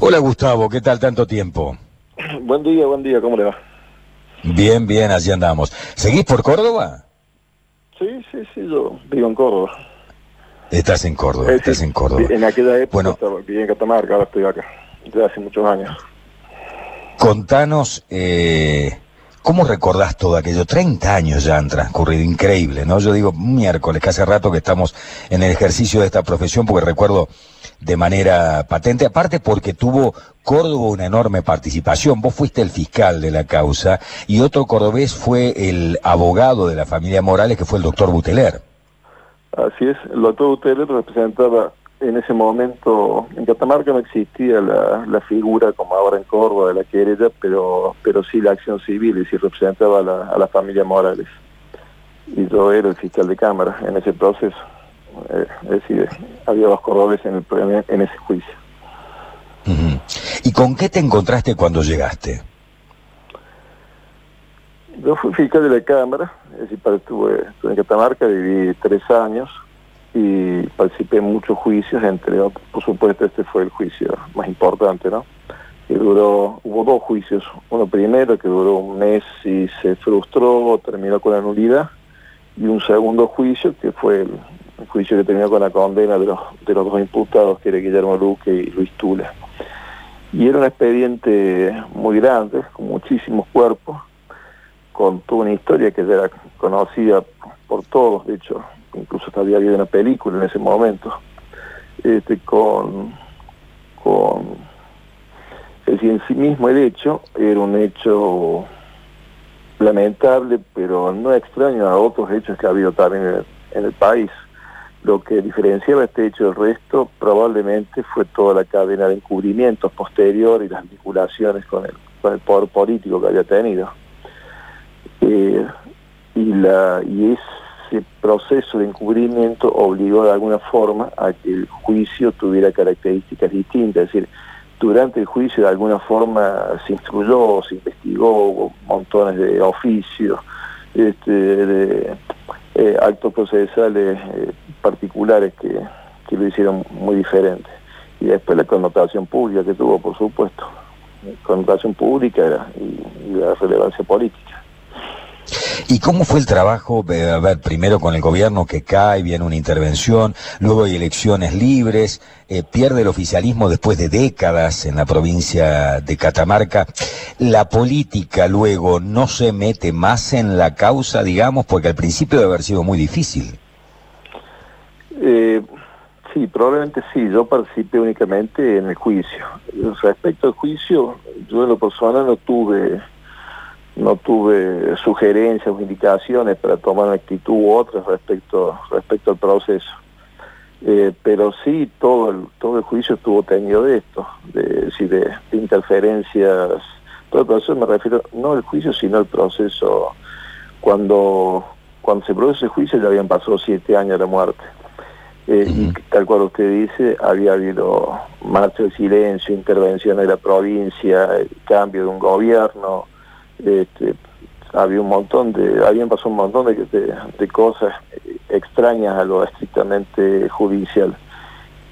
Hola Gustavo, ¿qué tal tanto tiempo? Buen día, buen día, ¿cómo le va? Bien, bien, allí andamos. ¿Seguís por Córdoba? Sí, sí, sí, yo vivo en Córdoba. Estás en Córdoba, Eh, estás sí, en Córdoba. En aquella época Bueno. estaba, en Catamarca, ahora estoy acá, desde hace muchos años. Contanos, eh, ¿cómo recordás todo aquello? 30 años ya han transcurrido, increíble, ¿no? Yo digo miércoles, que hace rato que estamos en el ejercicio de esta profesión, porque recuerdo de manera patente, aparte porque tuvo Córdoba una enorme participación. Vos fuiste el fiscal de la causa y otro cordobés fue el abogado de la familia Morales, que fue el doctor Buteler. Así es, el doctor Uteler representaba en ese momento, en Catamarca no existía la, la figura como ahora en Córdoba de la querella, pero, pero sí la acción civil, y sí representaba a la, a la familia Morales. Y yo era el fiscal de Cámara en ese proceso. Eh, es decir, había dos cordobeses en, el, en ese juicio. ¿Y con qué te encontraste cuando llegaste? Yo fui fiscal de la Cámara, es decir, estuve en Catamarca, viví tres años y participé en muchos juicios, entre otros, por supuesto este fue el juicio más importante, ¿no? Que duró, hubo dos juicios, uno primero que duró un mes y se frustró, terminó con la nulidad, y un segundo juicio que fue el, el juicio que terminó con la condena de los, de los dos imputados, que era Guillermo Luque y Luis Tula. Y era un expediente muy grande, con muchísimos cuerpos, con toda una historia que ya era conocida por todos, de hecho, incluso hasta había habido una película en ese momento, este, con, con, es decir, en sí mismo el hecho era un hecho lamentable, pero no extraño a otros hechos que ha habido también en el país. Lo que diferenciaba este hecho del resto probablemente fue toda la cadena de encubrimientos posterior y las vinculaciones con el, con el poder político que había tenido. Eh, y, la, y ese proceso de encubrimiento obligó de alguna forma a que el juicio tuviera características distintas, es decir, durante el juicio de alguna forma se instruyó, se investigó, hubo montones de oficios, este, de eh, actos procesales eh, particulares que, que lo hicieron muy diferente. Y después la connotación pública que tuvo, por supuesto, connotación pública y, y la relevancia política. ¿Y cómo fue el trabajo? A ver, primero con el gobierno que cae, viene una intervención, luego hay elecciones libres, eh, pierde el oficialismo después de décadas en la provincia de Catamarca. La política luego no se mete más en la causa, digamos, porque al principio debe haber sido muy difícil. Eh, sí, probablemente sí. Yo participé únicamente en el juicio. Respecto al juicio, yo en lo personal no tuve no tuve sugerencias o indicaciones para tomar una actitud u otra respecto respecto al proceso. Eh, pero sí todo el todo el juicio estuvo teñido de esto, de, de interferencias. Todo el proceso me refiero no al juicio, sino al proceso cuando cuando se produce el juicio ya habían pasado siete años de la muerte. Eh, Y tal cual usted dice, había habido marcha de silencio, intervención de la provincia, el cambio de un gobierno, este, había un montón de, habían pasado un montón de, de- de cosas extrañas a lo estrictamente judicial.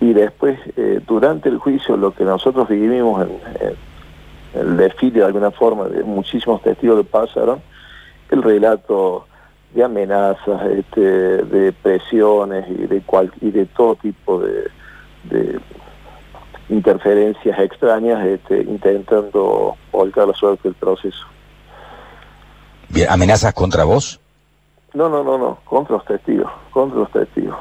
Y después, eh, durante el juicio, lo que nosotros vivimos en, en el desfile de alguna forma de muchísimos testigos que pasaron, el relato de amenazas, este, de presiones y de cual, y de todo tipo de, de interferencias extrañas, este, intentando volcar la suerte del proceso. Bien, ¿Amenazas contra vos? No, no, no, no, contra los testigos, contra los testigos,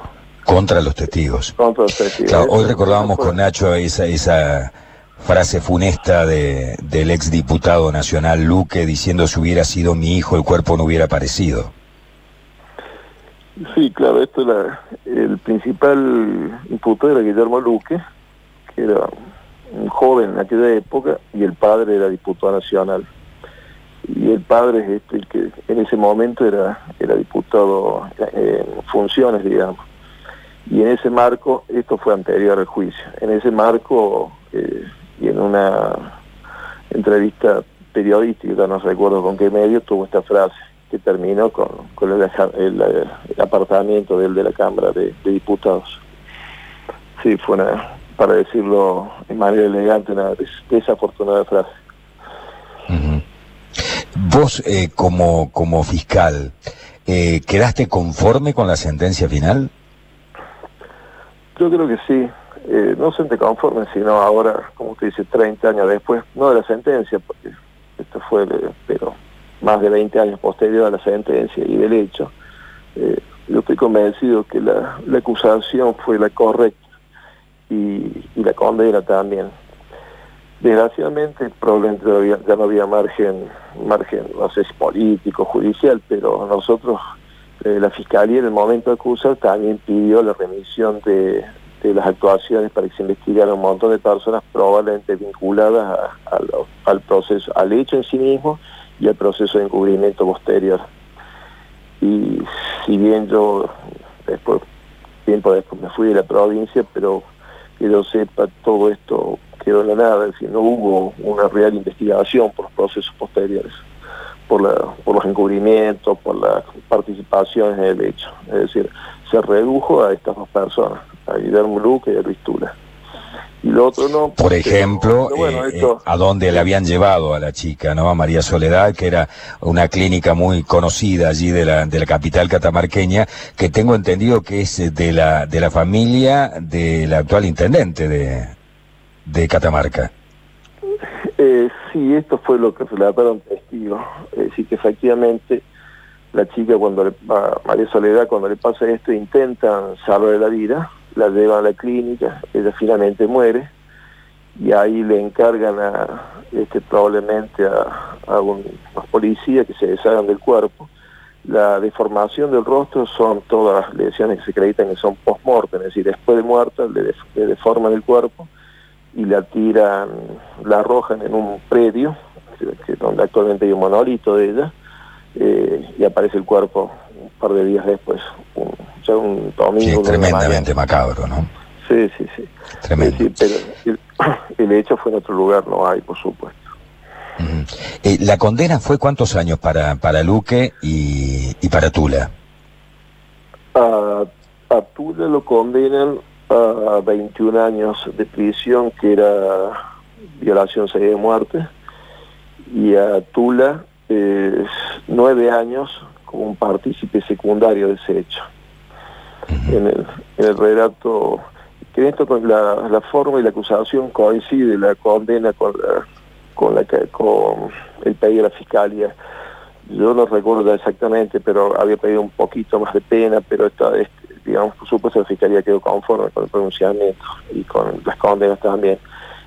Contra los testigos. contra los testigos. Claro, hoy recordábamos con Nacho esa, esa frase funesta de, del ex diputado nacional Luque diciendo si hubiera sido mi hijo el cuerpo no hubiera aparecido. Sí, claro, esto era el principal imputado era Guillermo Luque, que era un joven en aquella época, y el padre era diputado nacional. Y el padre es este, el que en ese momento era, era diputado en funciones, digamos. Y en ese marco, esto fue anterior al juicio, en ese marco eh, y en una entrevista periodística, no recuerdo con qué medio, tuvo esta frase que terminó con, con el, el- el apartamiento de él de la Cámara de, de Diputados. Sí, fue una, para decirlo de manera elegante, una desafortunada frase. Vos, eh, como, como fiscal, eh, ¿quedaste conforme con la sentencia final? Yo creo que sí. Eh, no se conforme, sino ahora, como usted dice, 30 años después, no de la sentencia, porque esto fue, pero más de 20 años posterior a la sentencia y del hecho, eh, yo estoy convencido que la, acusación fue la correcta y, la condena también. Desgraciadamente, probablemente ya no había margen, margen, no sé si político, judicial, pero nosotros, eh, la Fiscalía en el momento de acusar también pidió la remisión de, las actuaciones para que se investigara un montón de personas probablemente vinculadas al proceso, al hecho en sí mismo y al proceso de encubrimiento posterior. Y si bien yo después, tiempo después me fui de la provincia, pero que yo sepa, todo esto quedó en la nada, es decir, no hubo una real investigación por los procesos posteriores, por, la, por los encubrimientos, por las participaciones en el hecho. Es decir, se redujo a estas dos personas, a Guillermo Luque y a Luis Tula otro no. Por ejemplo, eh, eh, a dónde le habían llevado a la chica, ¿no? A María Soledad, que era una clínica muy conocida allí de la, de la capital catamarqueña, que tengo entendido que es de la, de la familia del actual intendente de, de Catamarca. Eh, sí, esto fue lo que relataron testigos. Es decir, que efectivamente la chica, cuando le, a María Soledad, cuando le pasa esto, intentan salvarle la vida la llevan a la clínica, ella finalmente muere y ahí le encargan este probablemente a, a un policía que se deshagan del cuerpo. La deformación del rostro son todas las lesiones que se acreditan que son post-mortem, es decir, después de muerta le, deforman el cuerpo y la tiran, la arrojan en un predio, donde actualmente hay un monolito de ella, eh, y aparece el cuerpo un par de días después, un, un domingo. tremendamente macabro, ¿no? Sí, sí, sí. Tremendo. pero el, hecho fue en otro lugar, no hay, por supuesto. Eh, ¿La condena fue cuántos años para, para Luque y, para Tula? A, a, Tula lo condenan a 21 años de prisión, que era violación seguida de muerte, y a Tula eh, nueve años como un partícipe secundario de ese hecho en el, en el relato, que esto con la, forma y la acusación coincide, la condena con con, el pedido de la fiscalía. Yo no recuerdo exactamente, pero había pedido un poquito más de pena, pero esta, digamos, por supuesto la fiscalía quedó conforme con el pronunciamiento y con las condenas también.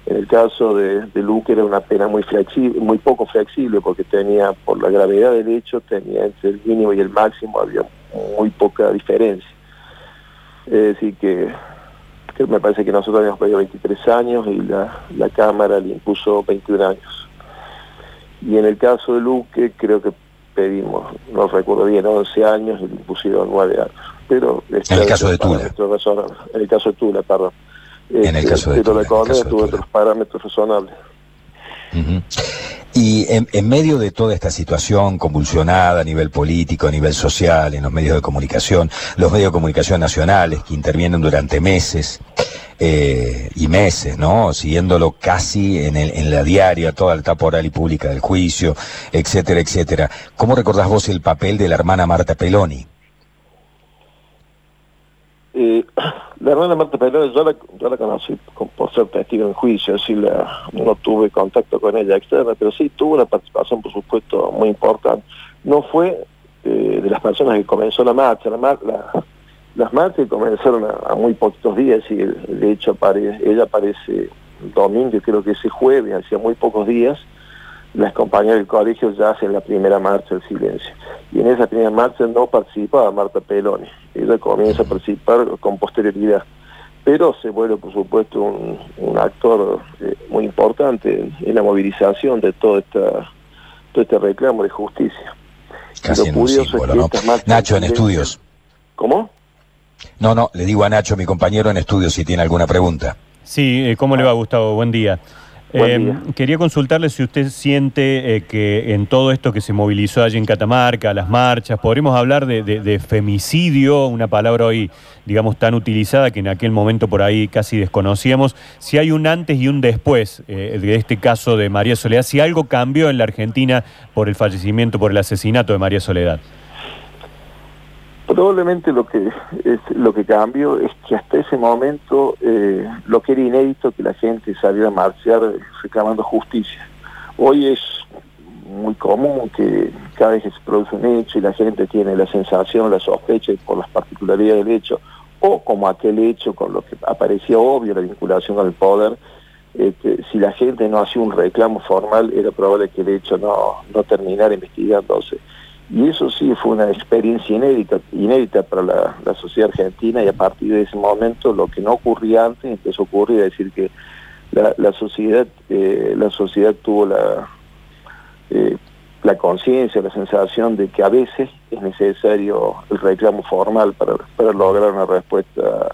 En el caso de, de Luque era una pena muy flexible, muy poco flexible, porque tenía, por la gravedad del hecho, tenía entre el mínimo y el máximo había muy poca diferencia. Es decir, que, me parece que nosotros habíamos pedido 23 años y la, la Cámara le impuso 21 años. Y en el caso de Luque creo que pedimos, no recuerdo bien, 11 años y le impusieron 9 años. Pero en el caso de Tula. En el caso de Tula, perdón. En el caso de Tula. Pero la tuvo otros parámetros razonables. Y en, medio de toda esta situación convulsionada a nivel político, a nivel social, en los medios de comunicación, los medios de comunicación nacionales que intervienen durante meses eh, y meses, ¿no? Siguiéndolo casi en, el, en la diaria, toda la etapa oral y pública del juicio, etcétera, etcétera. ¿Cómo recordás vos el papel de la hermana Marta Peloni? La hermana Marta Peloni, yo la, la conocí por ser testigo en juicio, así no tuve contacto con ella externa, pero sí tuvo una participación, por supuesto, muy importante. No fue eh, de las personas que comenzó la marcha, la, las marchas comenzaron a, muy poquitos días y de hecho ella aparece domingo, creo que ese jueves, hacía muy pocos días, las compañeras del colegio ya hacen la primera marcha del silencio. Y en esa primera marcha no participaba Marta Peloni, ella comienza a participar con posterioridad. Pero se vuelve, por supuesto, un, actor eh, muy importante en, la movilización de todo, esta, todo este reclamo de justicia. Casi ¿no? Nacho, en estudios. ¿Cómo? No, no, le digo a Nacho, mi compañero en estudios, si tiene alguna pregunta. Sí, eh, ¿cómo le va, Gustavo? Buen día. Eh, quería consultarle si usted siente eh, que en todo esto que se movilizó allí en Catamarca, las marchas, podríamos hablar de, femicidio, una palabra hoy, digamos, tan utilizada que en aquel momento por ahí casi desconocíamos, si hay un antes y un después eh, de este caso de María Soledad, si algo cambió en la Argentina por el fallecimiento, por el asesinato de María Soledad. Probablemente lo que es, lo que cambió es que hasta ese momento eh, lo que era inédito que la gente saliera a marchar reclamando justicia. Hoy es muy común que cada vez que se produce un hecho y la gente tiene la sensación, la sospecha por las particularidades del hecho, o como aquel hecho con lo que aparecía obvio la vinculación con el poder, este, si la gente no hacía un reclamo formal era probable que el hecho no, no terminara investigándose. Y eso sí fue una experiencia inédita, inédita para la, sociedad argentina y a partir de ese momento lo que no ocurría antes empezó a ocurrir, es decir, que la, sociedad, eh, la sociedad tuvo la, eh, la conciencia, la sensación de que a veces es necesario el reclamo formal para, para lograr una respuesta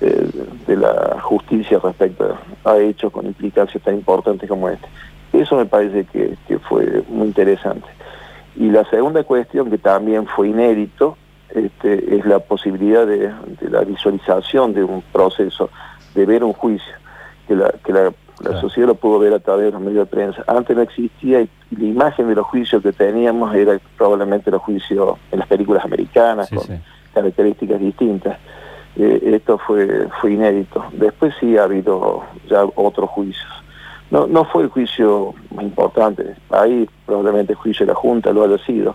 eh, de la justicia respecto a hechos con implicancias tan importantes como este. Eso me parece que fue muy interesante. Y la segunda cuestión, que también fue inédito, este, es la posibilidad de, la visualización de un proceso, de ver un juicio, que la, que la, sociedad lo pudo ver a través de los medios de prensa. Antes no existía y la imagen de los juicios que teníamos era probablemente los juicios en las películas americanas, con características distintas. Eh, esto fue, fue inédito. Después sí ha habido ya otros juicios. No, no fue el juicio más importante, ahí probablemente el juicio de la Junta lo haya sido,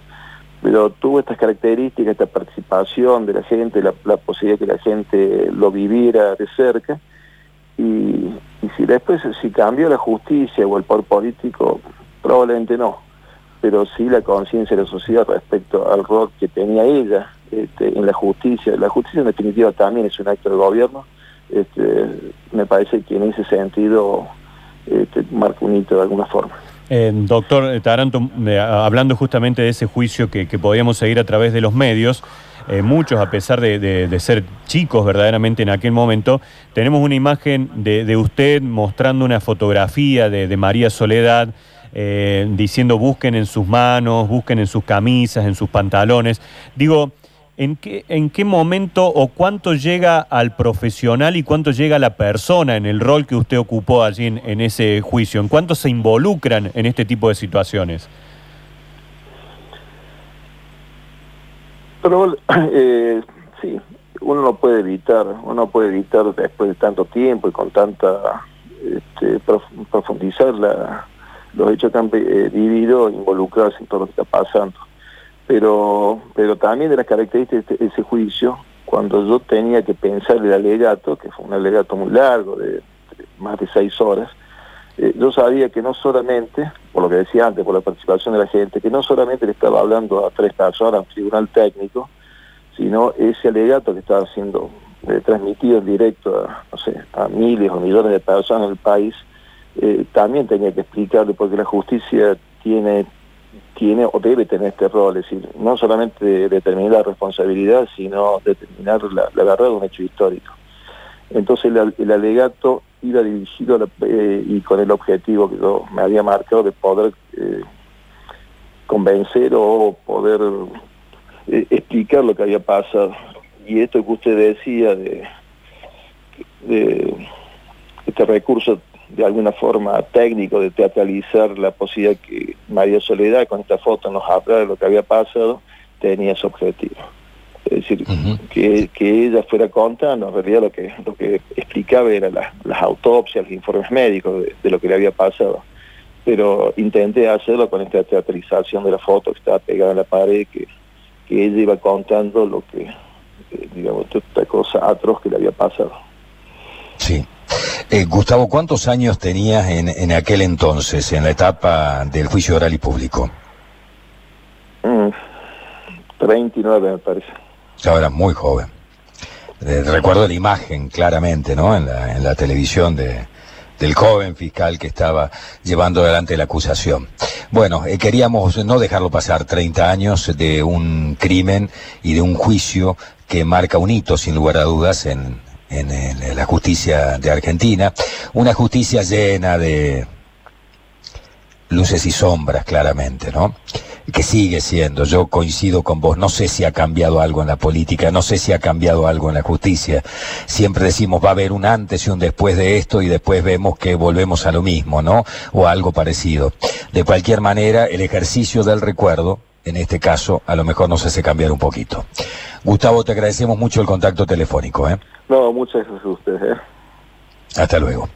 pero tuvo estas características, esta participación de la gente, la, posibilidad de que la gente lo viviera de cerca, y, si después si cambió la justicia o el poder político, probablemente no, pero sí la conciencia de la sociedad respecto al rol que tenía ella este, en la justicia. La justicia en definitiva también es un acto de gobierno, este, me parece que en ese sentido este, marca un hito de alguna forma. Eh, doctor Taranto, hablando justamente de ese juicio que, podíamos seguir a través de los medios, eh, muchos, a pesar de, ser chicos verdaderamente en aquel momento, tenemos una imagen de, usted mostrando una fotografía de, María Soledad, eh, diciendo busquen en sus manos, busquen en sus camisas, en sus pantalones. Digo, ¿En qué, ¿En qué momento o cuánto llega al profesional y cuánto llega a la persona en el rol que usted ocupó allí en, ese juicio? ¿En cuánto se involucran en este tipo de situaciones? Pero eh, sí, uno no puede evitar, uno puede evitar después de tanto tiempo y con tanta este, profundizar los hechos que han eh, vivido, involucrarse en todo lo que está pasando pero, pero también de las características de ese juicio, cuando yo tenía que pensar el alegato, que fue un alegato muy largo, de, más de seis horas, eh, yo sabía que no solamente, por lo que decía antes, por la participación de la gente, que no solamente le estaba hablando a tres personas, a un tribunal técnico, sino ese alegato que estaba siendo eh, transmitido en directo a, no sé, a miles o millones de personas en el país, eh, también tenía que explicarle porque la justicia tiene tiene o debe tener este rol, es decir, no solamente determinar la responsabilidad, sino determinar la, verdad de un hecho histórico. Entonces el, alegato iba dirigido eh, y con el objetivo que yo me había marcado de poder eh, convencer o poder eh, explicar lo que había pasado. Y esto que usted decía de, de este recurso de alguna forma técnico de teatralizar la posibilidad que María Soledad con esta foto nos habla de lo que había pasado, tenía ese objetivo. Es decir, que, ella fuera contando, en realidad lo que, lo que explicaba era las autopsias, los informes médicos de, lo que le había pasado. Pero intenté hacerlo con esta teatralización de la foto que estaba pegada en la pared, que, que ella iba contando lo que, eh, digamos, esta cosa atroz que le había pasado. Sí. Eh, Gustavo, ¿cuántos años tenías en, en, aquel entonces, en la etapa del juicio oral y público? 39 mm, me parece. Ahora muy joven. Eh, recuerdo la imagen claramente, ¿no? En la, en la televisión de, del joven fiscal que estaba llevando adelante la acusación. Bueno, eh, queríamos no dejarlo pasar 30 años de un crimen y de un juicio que marca un hito, sin lugar a dudas, en, en, la justicia de Argentina, una justicia llena de luces y sombras, claramente, ¿no? que sigue siendo, yo coincido con vos, no sé si ha cambiado algo en la política, no sé si ha cambiado algo en la justicia. Siempre decimos va a haber un antes y un después de esto y después vemos que volvemos a lo mismo, ¿no? O algo parecido. De cualquier manera, el ejercicio del recuerdo, en este caso, a lo mejor nos hace cambiar un poquito. Gustavo, te agradecemos mucho el contacto telefónico, ¿eh? No, muchas gracias a ustedes, ¿eh? Hasta luego.